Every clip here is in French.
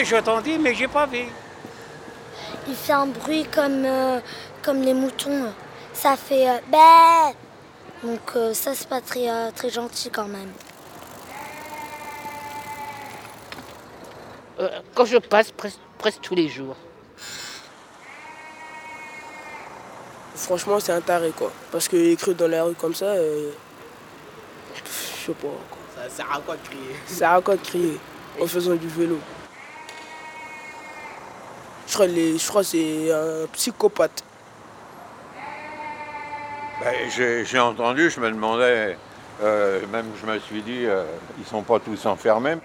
Oui, j'ai entendu, mais j'ai pas vu. Il fait un bruit comme, euh, comme les moutons. Ça fait euh, Bah Donc euh, ça, c'est pas très, euh, très gentil quand même. Euh, quand je passe presque, presque tous les jours. Franchement, c'est un taré, quoi. Parce qu'il cru dans la rue comme ça, euh, je sais pas. Quoi. Ça sert à quoi de crier? Ça sert à quoi de crier en faisant du vélo? Je crois, les- je crois que c'est un psychopathe. Ben, j'ai j'ai entendu, je me demandais, euh, même je me suis dit, euh, ils sont pas tous enfermés.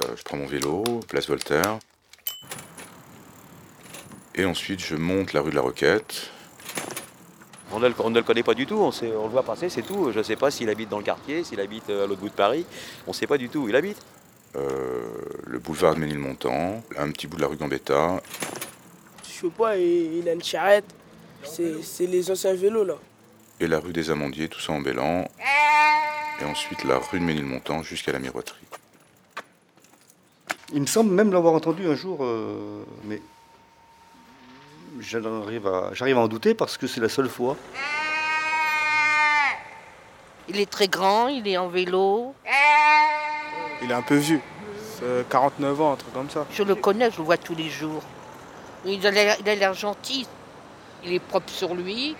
Euh, je prends mon vélo, place Voltaire. Et ensuite, je monte la rue de la Roquette. On ne, le, on ne le connaît pas du tout, on, sait- on le voit passer, c'est tout. Je ne sais pas s'il habite dans le quartier, s'il habite euh, à l'autre bout de Paris. On ne sait pas du tout où il habite. euh, le boulevard de Ménilmontant, un petit bout de la rue Gambetta. Je sais pas, il, il a une charrette. C'est c'est les anciens vélos, là. Et la rue des Amandiers, tout ça en Bélan. Et ensuite la rue de Ménilmontant jusqu'à la miroiterie. Il me semble même l'avoir entendu un jour, euh, mais j'arrive à, j'arrive à en douter parce que c'est la seule fois. Il est très grand, il est en vélo. Il est un peu vieux. C'est 49 ans, un truc comme ça. Je le connais, je le vois tous les jours. Il a l'air il a l'air gentil. Il est propre sur lui.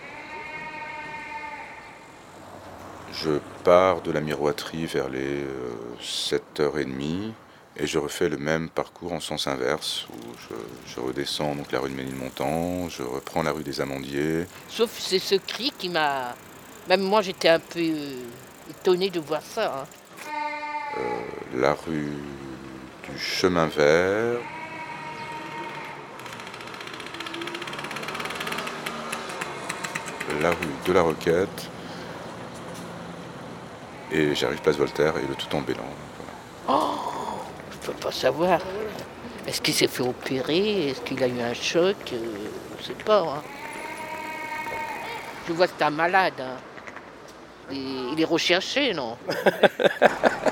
Je pars de la miroiterie vers les euh, 7h30 et je refais le même parcours en sens inverse où je, je redescends donc la rue de Ménilmontant, je reprends la rue des Amandiers, Sauf c'est ce cri qui m'a. Même moi, j'étais un peu euh, étonnée de voir ça. hein. la rue du chemin vert, la rue de la Roquette et j'arrive place Voltaire et le tout en Bélan. Je peux pas savoir. Est-ce qu'il s'est fait opérer? Est-ce qu'il a eu un choc? Euh, Je sais pas. hein. Je vois que c'est un malade. hein. Il est recherché, non?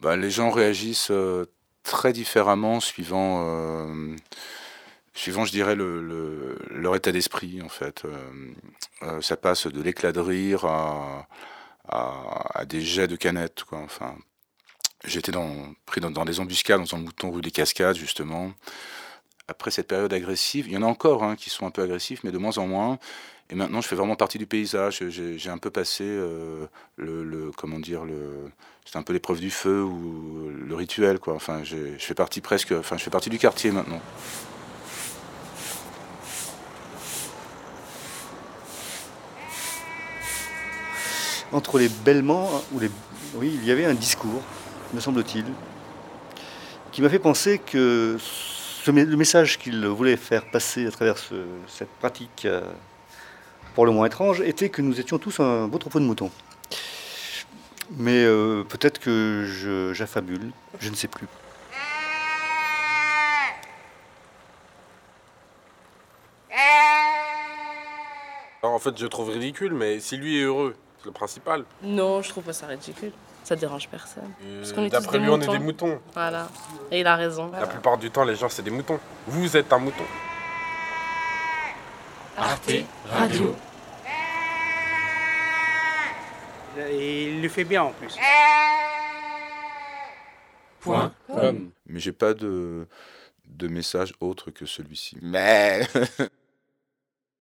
Bah, les gens réagissent euh, très différemment suivant, euh, suivant je dirais, le, le- leur état d'esprit, en fait. Euh, ça passe de l'éclat de rire à, des jets de canettes, quoi. Enfin, j'étais pris dans, dans des embuscades, dans un mouton rue des Cascades, justement. Après cette période agressive, il y en a encore hein, qui sont un peu agressifs, mais de moins en moins. Et maintenant, je fais vraiment partie du paysage. J'ai un peu passé euh, le, comment dire, le, c'est un peu l'épreuve du feu ou le rituel, quoi. Enfin, je fais partie presque, enfin, je fais partie du quartier maintenant. Entre les bêlements, ou les... oui, il y avait un discours, me semble-t-il, qui m'a fait penser que ce le message qu'il voulait faire passer à travers ce- cette pratique, euh, pour le moins étrange, était que nous étions tous un beau troupeau de moutons. Mais euh, peut-être que je- j'affabule, je ne sais plus. Alors, en fait, je trouve ridicule, mais si lui est heureux, c'est le principal. Non, je trouve pas ça ridicule. Ça dérange personne. D'après lui, on est des moutons. Voilà. Et il a raison. La plupart du temps, les gens, c'est des moutons. Vous êtes un mouton. Arte Radio. Et il le fait bien en plus. Point. Mais j'ai pas de, de message autre que celui-ci. Mais